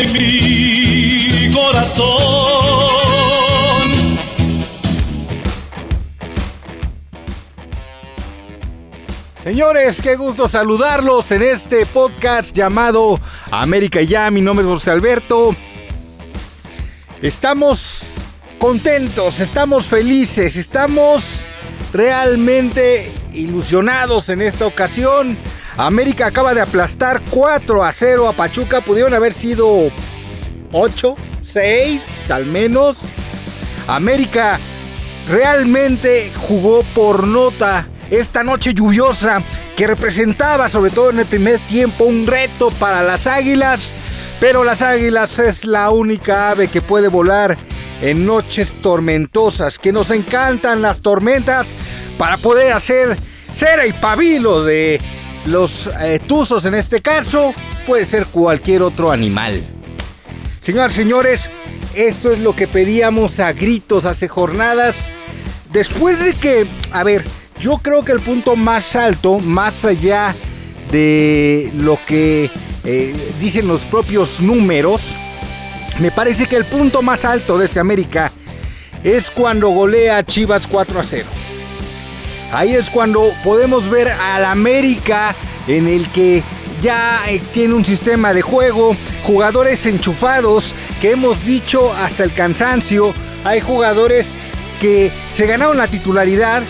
en mi corazón. Señores, qué gusto saludarlos en este podcast llamado América Ya. Mi nombre es José Alberto. Estamos contentos, estamos felices, estamos realmente ilusionados en esta ocasión. América acaba de aplastar 4 a 0 a Pachuca. Pudieron haber sido 8, 6 al menos. América realmente jugó por nota esta noche lluviosa que representaba sobre todo en el primer tiempo un reto para las águilas. Pero las águilas es la única ave que puede volar en noches tormentosas, que nos encantan las tormentas para poder hacer cera y pabilo de los eh, tuzos en este caso, puede ser cualquier otro animal. Señoras señores, esto es lo que pedíamos a gritos hace jornadas. Después de que, a ver, yo creo que el punto más alto, más allá de lo que eh, dicen los propios números, me parece que el punto más alto de este América es cuando golea a Chivas 4 a 0. Ahí es cuando podemos ver al América en el que ya eh, tiene un sistema de juego, jugadores enchufados que hemos dicho hasta el cansancio, hay jugadores que se ganaron la titularidad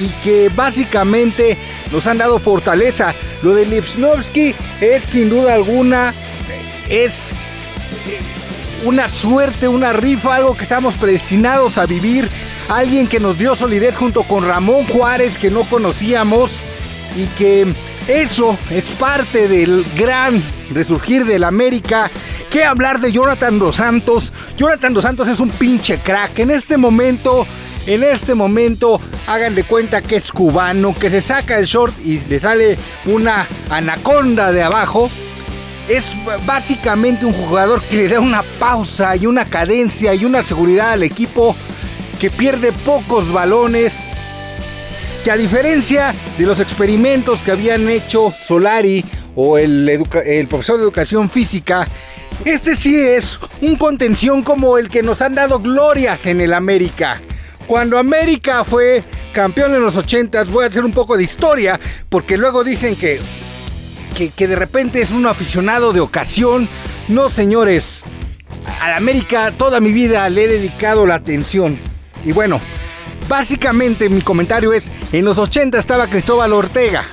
y que básicamente nos han dado fortaleza. Lo de Lipsnovsky es sin duda alguna, es eh, una suerte, una rifa, algo que estamos predestinados a vivir. Alguien que nos dio solidez junto con Ramón Juárez que no conocíamos y que eso es parte del gran resurgir del América. ¿Qué hablar de Jonathan Dos Santos? Jonathan Dos Santos es un pinche crack. En este momento, en este momento, hagan de cuenta que es cubano, que se saca el short y le sale una anaconda de abajo es básicamente un jugador que le da una pausa y una cadencia y una seguridad al equipo que pierde pocos balones. Que a diferencia de los experimentos que habían hecho Solari o el, profesor de educación física, este sí es un contención como el que nos han dado glorias en el América. Cuando América fue campeón en los 80, voy a hacer un poco de historia, porque luego dicen que que, de repente es un aficionado de ocasión. No, señores, a América toda mi vida le he dedicado la atención. Y bueno, básicamente mi comentario es, en los 80 estaba Cristóbal Ortega.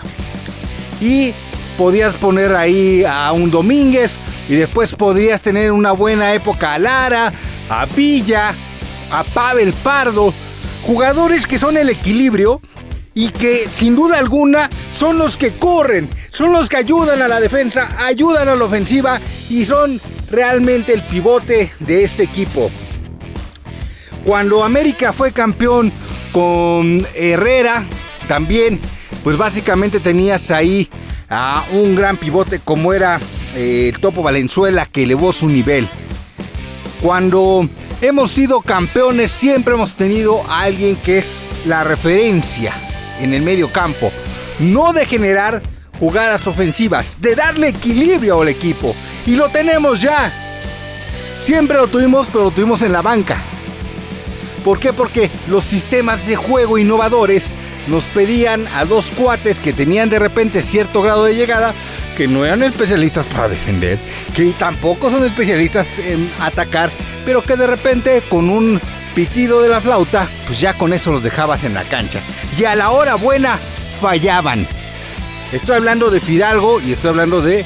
Y podías poner ahí a un Domínguez y después podías tener una buena época a Lara, a Villa, a Pavel Pardo. Jugadores que son el equilibrio y que sin duda alguna son los que corren, son los que ayudan a la defensa, ayudan a la ofensiva y son realmente el pivote de este equipo. Cuando América fue campeón con Herrera, también, pues básicamente tenías ahí a un gran pivote como era eh, el Topo Valenzuela que elevó su nivel. Cuando hemos sido campeones siempre hemos tenido a alguien que es la referencia en el medio campo. No de generar jugadas ofensivas, de darle equilibrio al equipo. Y lo tenemos ya. Siempre lo tuvimos, pero lo tuvimos en la banca. ¿Por qué? Porque los sistemas de juego innovadores nos pedían a dos cuates que tenían de repente cierto grado de llegada, que no eran especialistas para defender, que tampoco son especialistas en atacar, pero que de repente con un pitido de la flauta, pues ya con eso los dejabas en la cancha. Y a la hora buena fallaban. Estoy hablando de Fidalgo y estoy hablando de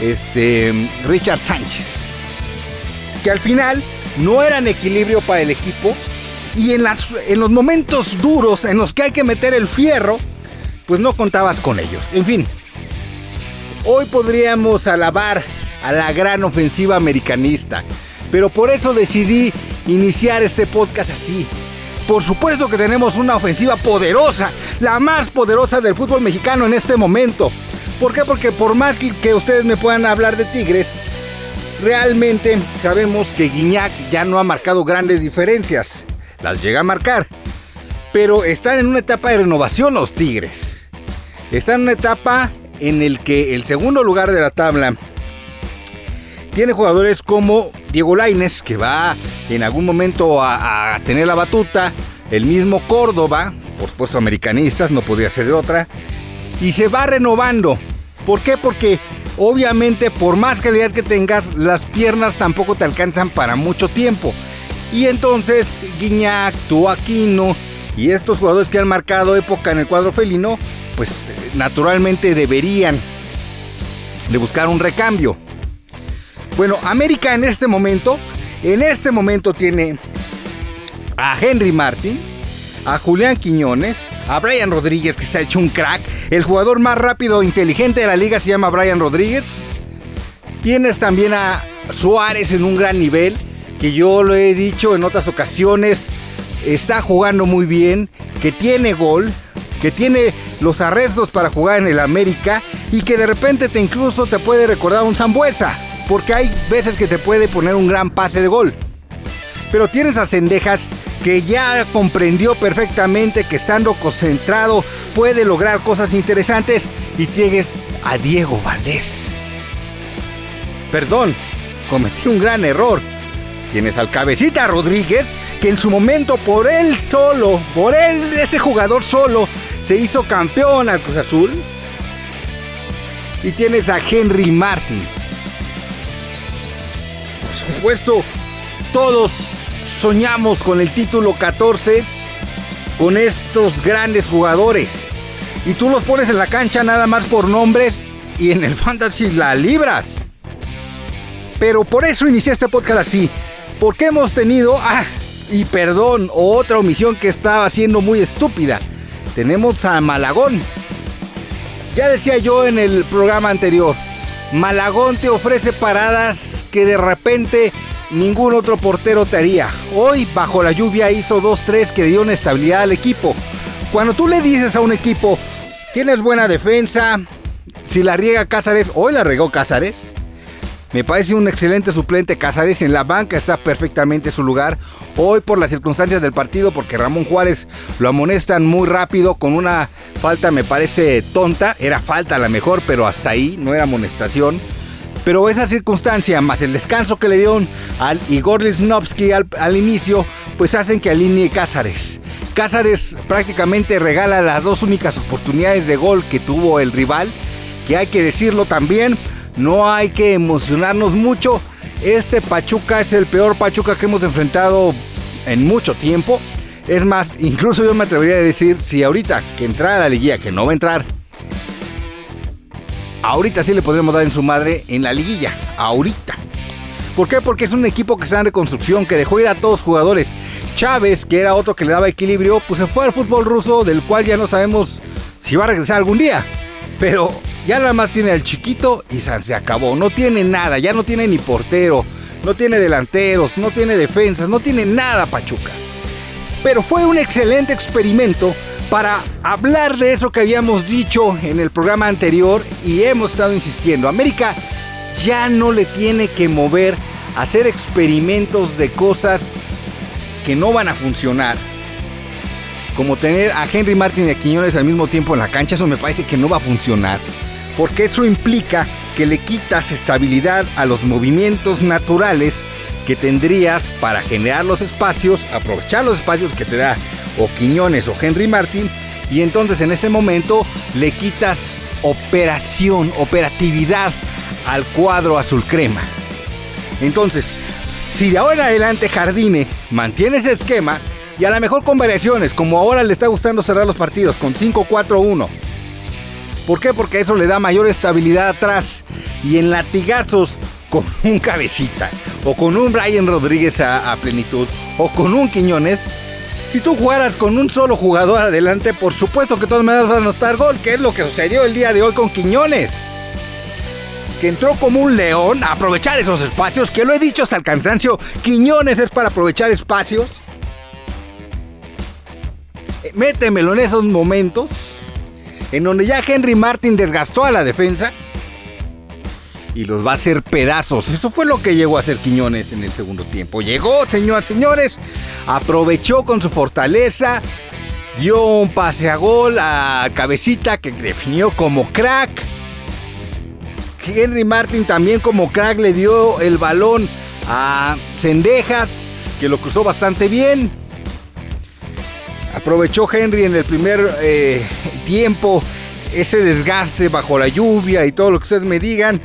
este Richard Sánchez. Que al final no eran equilibrio para el equipo y en, las, en los momentos duros en los que hay que meter el fierro, pues no contabas con ellos. En fin, hoy podríamos alabar a la gran ofensiva americanista, pero por eso decidí iniciar este podcast así. Por supuesto que tenemos una ofensiva poderosa, la más poderosa del fútbol mexicano en este momento. ¿Por qué? Porque por más que ustedes me puedan hablar de Tigres, realmente sabemos que Guiñac ya no ha marcado grandes diferencias. Las llega a marcar. Pero están en una etapa de renovación los Tigres. Están en una etapa en el que el segundo lugar de la tabla tiene jugadores como Diego Laines, que va en algún momento a, tener la batuta, el mismo Córdoba, por supuesto americanistas, no podía ser de otra, y se va renovando. ¿Por qué? Porque obviamente por más calidad que tengas, las piernas tampoco te alcanzan para mucho tiempo. Y entonces Guiñac, Tuaquino y estos jugadores que han marcado época en el cuadro felino, pues naturalmente deberían de buscar un recambio. Bueno, América en este momento, en este momento tiene a Henry Martin, a Julián Quiñones, a Brian Rodríguez que está hecho un crack, el jugador más rápido e inteligente de la liga se llama Brian Rodríguez. Tienes también a Suárez en un gran nivel, que yo lo he dicho en otras ocasiones, está jugando muy bien, que tiene gol, que tiene los arrestos para jugar en el América y que de repente te incluso te puede recordar un Zambuesa porque hay veces que te puede poner un gran pase de gol. Pero tienes a Cendejas que ya comprendió perfectamente que estando concentrado puede lograr cosas interesantes y tienes a Diego Valdés. Perdón, cometí un gran error. Tienes al cabecita Rodríguez, que en su momento por él solo, por él, ese jugador solo, se hizo campeón al Cruz Azul. Y tienes a Henry Martin, supuesto, todos soñamos con el título 14 con estos grandes jugadores. Y tú los pones en la cancha nada más por nombres y en el fantasy la libras. Pero por eso inicié este podcast así. Porque hemos tenido, ah, y perdón, otra omisión que estaba siendo muy estúpida. Tenemos a Malagón. Ya decía yo en el programa anterior, Malagón te ofrece paradas que de repente ningún otro portero te haría. Hoy, bajo la lluvia, hizo 2-3 que una estabilidad al equipo. Cuando tú le dices a un equipo, tienes buena defensa, si la riega Cázares, hoy la regó Cázares, me parece un excelente suplente. Casares en la banca está perfectamente su lugar. Hoy por las circunstancias del partido, porque Ramón Juárez lo amonestan muy rápido con una falta, me parece tonta. Era falta a la mejor, pero hasta ahí no era amonestación. Pero esa circunstancia, más el descanso que le dieron al Igor Lisnovsky al, al, inicio, pues hacen que alinee Cázares. Cázares prácticamente regala las dos únicas oportunidades de gol que tuvo el rival, que hay que decirlo también, no hay que emocionarnos mucho. Este Pachuca es el peor Pachuca que hemos enfrentado en mucho tiempo. Es más, incluso yo me atrevería a decir, si ahorita que entrara a la liguilla, que no va a entrar, ahorita sí le podemos dar en su madre en la liguilla, ahorita. ¿Por qué? Porque es un equipo que está en reconstrucción, que dejó ir a todos los jugadores. Chávez, que era otro que le daba equilibrio, pues se fue al fútbol ruso, del cual ya no sabemos si va a regresar algún día. Pero ya nada más tiene al chiquito y se acabó. No tiene nada, ya no tiene ni portero, no tiene delanteros, no tiene defensas, no tiene nada Pachuca. Pero fue un excelente experimento para hablar de eso que habíamos dicho en el programa anterior y hemos estado insistiendo. América ya no le tiene que mover a hacer experimentos de cosas que no van a funcionar. Como tener a Henry Martin y a Quiñones al mismo tiempo en la cancha, eso me parece que no va a funcionar porque eso implica que le quitas estabilidad a los movimientos naturales que tendrías para generar los espacios, aprovechar los espacios que te da o Quiñones o Henry Martin, y entonces en ese momento le quitas operación, operatividad al cuadro azul crema. Entonces, si de ahora en adelante Jardine mantiene ese esquema, y a lo mejor con variaciones, como ahora le está gustando cerrar los partidos con 5-4-1, ¿Por qué? Porque eso le da mayor estabilidad atrás y en latigazos con un cabecita o con un Brian Rodríguez a, plenitud o con un Quiñones. Si tú jugaras con un solo jugador adelante, por supuesto que todas maneras vas a anotar gol, que es lo que sucedió el día de hoy con Quiñones. Que entró como un león a aprovechar esos espacios, que lo he dicho hasta el cansancio, Quiñones es para aprovechar espacios. Eh, métemelo en esos momentos en donde ya Henry Martin desgastó a la defensa y los va a hacer pedazos. Eso fue lo que llegó a hacer Quiñones en el segundo tiempo. Llegó, señores, señores, aprovechó con su fortaleza, dio un pase a gol a Cabecita que definió como crack. Henry Martin también como crack le dio el balón a Cendejas, que lo cruzó bastante bien. Aprovechó Henry en el primer eh, tiempo ese desgaste bajo la lluvia y todo lo que ustedes me digan.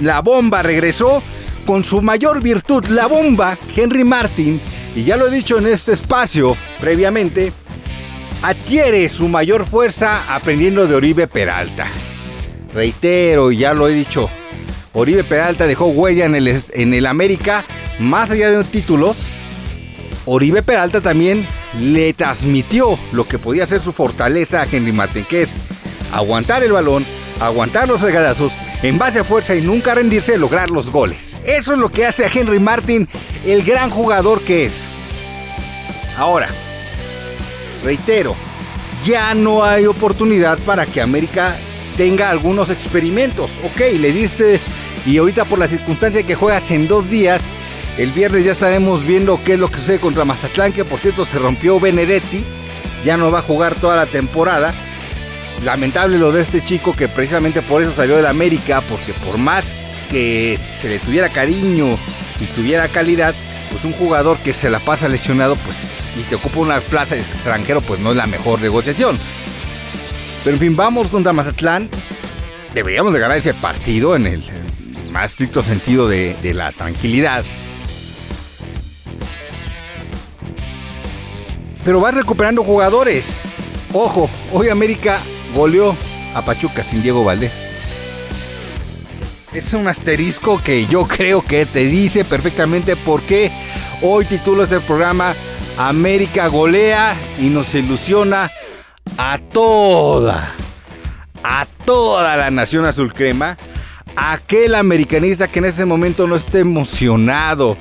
La bomba regresó con su mayor virtud, la bomba, Henry Martin, y ya lo he dicho en este espacio previamente, adquiere su mayor fuerza aprendiendo de Oribe Peralta. Reitero, ya lo he dicho, Oribe Peralta dejó huella en el, en el América, más allá de los títulos. Oribe Peralta también le transmitió lo que podía ser su fortaleza a Henry Martin, que es aguantar el balón, aguantar los regadazos, en base a fuerza y nunca rendirse, lograr los goles. Eso es lo que hace a Henry Martin el gran jugador que es. Ahora, reitero, ya no hay oportunidad para que América tenga algunos experimentos. Ok, le diste y ahorita por la circunstancia que juegas en dos días, el viernes ya estaremos viendo qué es lo que sucede contra Mazatlán, que por cierto se rompió Benedetti, ya no va a jugar toda la temporada. Lamentable lo de este chico que precisamente por eso salió del América, porque por más que se le tuviera cariño y tuviera calidad, pues un jugador que se la pasa lesionado, pues y te ocupa una plaza de extranjero, pues no es la mejor negociación. Pero en fin, vamos contra Mazatlán. Deberíamos de ganar ese partido en el más estricto sentido de, de la tranquilidad. Pero vas recuperando jugadores. Ojo, hoy América goleó a Pachuca sin Diego Valdés. Es un asterisco que yo creo que te dice perfectamente por qué hoy titulo este programa América golea y nos ilusiona a toda, a toda la nación azul crema. Aquel americanista que en este momento no esté emocionado,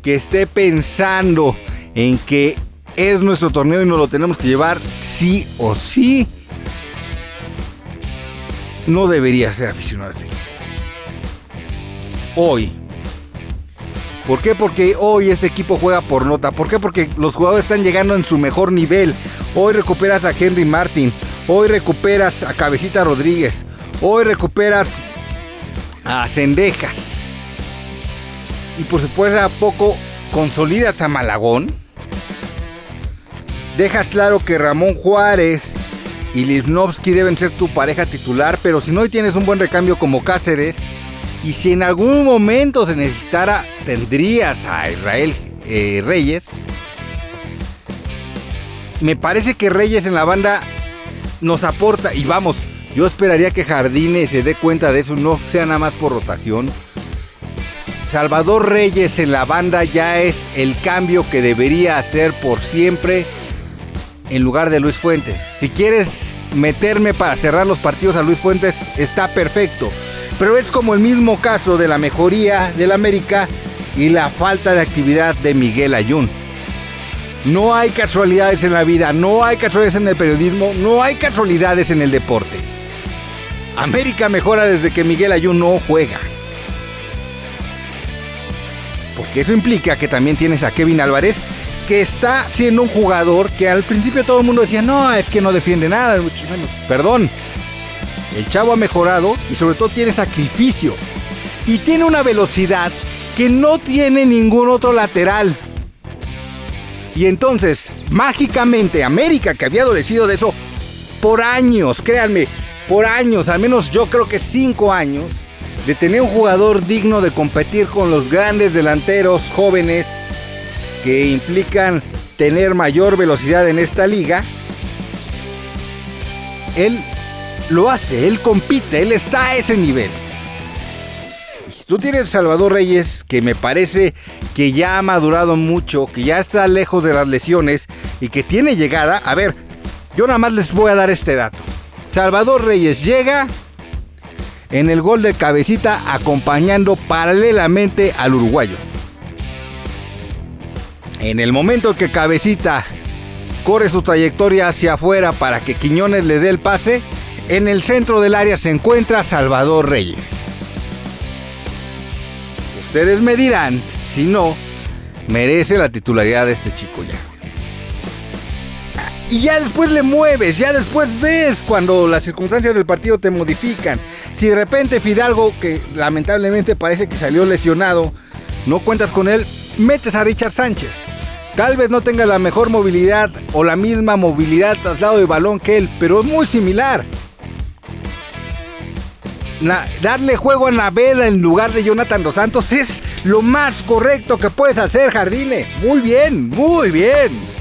que esté pensando en que es nuestro torneo y nos lo tenemos que llevar sí o sí no debería ser aficionado a este equipo. Hoy. ¿Por qué? Porque hoy este equipo juega por nota. ¿Por qué? Porque los jugadores están llegando en su mejor nivel. Hoy recuperas a Henry Martin. Hoy recuperas a Cabecita Rodríguez. Hoy recuperas a Cendejas. Y por supuesto a poco consolidas a Malagón. Dejas claro que Ramón Juárez y Livnovsky deben ser tu pareja titular, pero si no tienes un buen recambio como Cáceres, y si en algún momento se necesitara, tendrías a Israel eh, Reyes. Me parece que Reyes en la banda nos aporta, y vamos, yo esperaría que Jardine se dé cuenta de eso, no sea nada más por rotación. Salvador Reyes en la banda ya es el cambio que debería hacer por siempre en lugar de Luis Fuentes. Si quieres meterme para cerrar los partidos a Luis Fuentes, está perfecto. Pero es como el mismo caso de la mejoría del América y la falta de actividad de Miguel Ayun. No hay casualidades en la vida, no hay casualidades en el periodismo, no hay casualidades en el deporte. América mejora desde que Miguel Ayun no juega. Porque eso implica que también tienes a Kevin Álvarez que está siendo un jugador que al principio todo el mundo decía, no, es que no defiende nada, mucho menos. Perdón, el chavo ha mejorado y sobre todo tiene sacrificio. Y tiene una velocidad que no tiene ningún otro lateral. Y entonces, mágicamente, América, que había adolecido de eso por años, créanme, por años, al menos yo creo que cinco años, de tener un jugador digno de competir con los grandes delanteros jóvenes que implican tener mayor velocidad en esta liga, él lo hace, él compite, él está a ese nivel. Si tú tienes Salvador Reyes, que me parece que ya ha madurado mucho, que ya está lejos de las lesiones y que tiene llegada, a ver, yo nada más les voy a dar este dato. Salvador Reyes llega en el gol de cabecita acompañando paralelamente al uruguayo. En el momento que Cabecita corre su trayectoria hacia afuera para que Quiñones le dé el pase, en el centro del área se encuentra Salvador Reyes. Ustedes me dirán, si no, merece la titularidad de este chico ya. Y ya después le mueves, ya después ves cuando las circunstancias del partido te modifican. Si de repente Fidalgo, que lamentablemente parece que salió lesionado, no cuentas con él, metes a Richard Sánchez. Tal vez no tenga la mejor movilidad o la misma movilidad traslado de balón que él, pero es muy similar. darle juego a Naveda en lugar de Jonathan Dos Santos es lo más correcto que puedes hacer, Jardine. Muy bien, muy bien.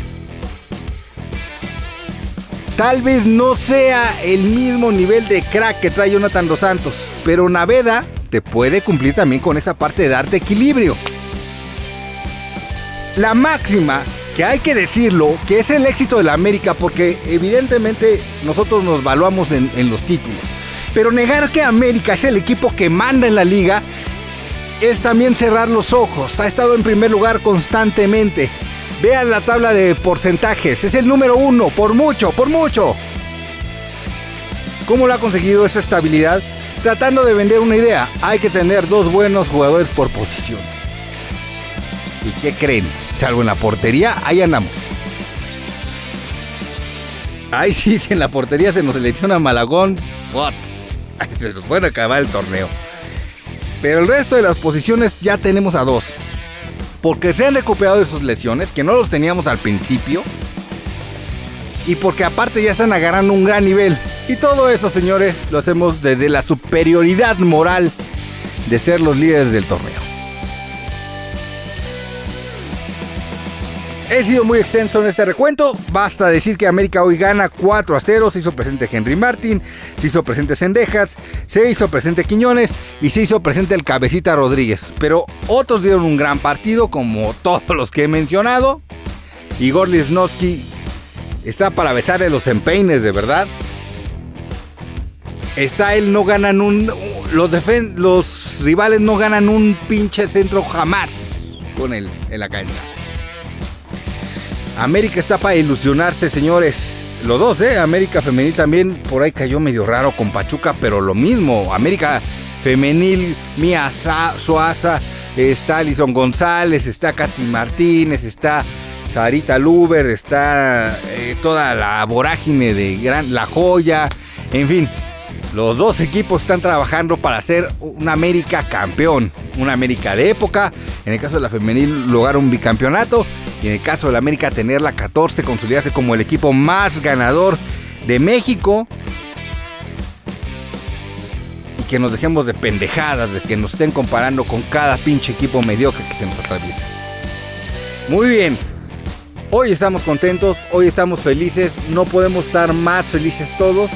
Tal vez no sea el mismo nivel de crack que trae Jonathan Dos Santos, pero Naveda te puede cumplir también con esa parte de darte equilibrio. La máxima, que hay que decirlo, que es el éxito de la América, porque evidentemente nosotros nos valuamos en, en los títulos. Pero negar que América es el equipo que manda en la liga es también cerrar los ojos. Ha estado en primer lugar constantemente. Vean la tabla de porcentajes. Es el número uno, por mucho, por mucho. ¿Cómo lo ha conseguido esa estabilidad? Tratando de vender una idea. Hay que tener dos buenos jugadores por posición. ¿Y qué creen? Salvo en la portería, ahí andamos. Ay, sí, si en la portería se nos selecciona Malagón, se nos puede acabar el torneo. Pero el resto de las posiciones ya tenemos a dos porque se han recuperado de sus lesiones, que no los teníamos al principio, y porque aparte ya están agarrando un gran nivel. Y todo eso, señores, lo hacemos desde la superioridad moral de ser los líderes del torneo. He sido muy extenso en este recuento. Basta decir que América hoy gana 4 a 0. Se hizo presente Henry Martin, se hizo presente Sendejas, se hizo presente Quiñones y se hizo presente el Cabecita Rodríguez. Pero otros dieron un gran partido, como todos los que he mencionado. Igor Lisnowski está para besarle los empeines, de verdad. Está él, no ganan un. Los, los rivales no ganan un pinche centro jamás con él en la cancha. América está para ilusionarse, señores. Los dos, ¿eh? América Femenil también por ahí cayó medio raro con Pachuca, pero lo mismo. América Femenil, Mia Suaza, está Alison González, está Katy Martínez, está Sarita Luber, está eh, toda la vorágine de Gran, La Joya, en fin. Los dos equipos están trabajando para ser un América campeón, una América de época. En el caso de la femenil, lograr un bicampeonato. Y en el caso de la América, tener la 14, consolidarse como el equipo más ganador de México. Y que nos dejemos de pendejadas, de que nos estén comparando con cada pinche equipo mediocre que se nos atraviesa. Muy bien. Hoy estamos contentos, hoy estamos felices, no podemos estar más felices todos.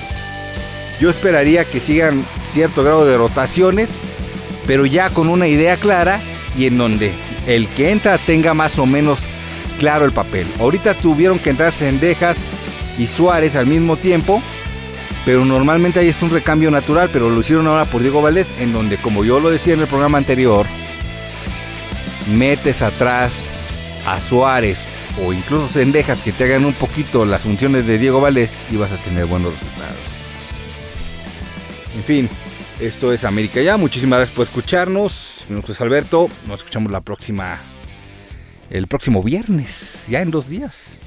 Yo esperaría que sigan cierto grado de rotaciones, pero ya con una idea clara y en donde el que entra tenga más o menos claro el papel. Ahorita tuvieron que entrar Sendejas y Suárez al mismo tiempo, pero normalmente ahí es un recambio natural, pero lo hicieron ahora por Diego Valdés, en donde, como yo lo decía en el programa anterior, metes atrás a Suárez o incluso Sendejas que te hagan un poquito las funciones de Diego Valdés y vas a tener buenos resultados. En fin, esto es América Ya. Muchísimas gracias por escucharnos. Mi nombre es Alberto. Nos escuchamos la próxima. El próximo viernes, ya en dos días.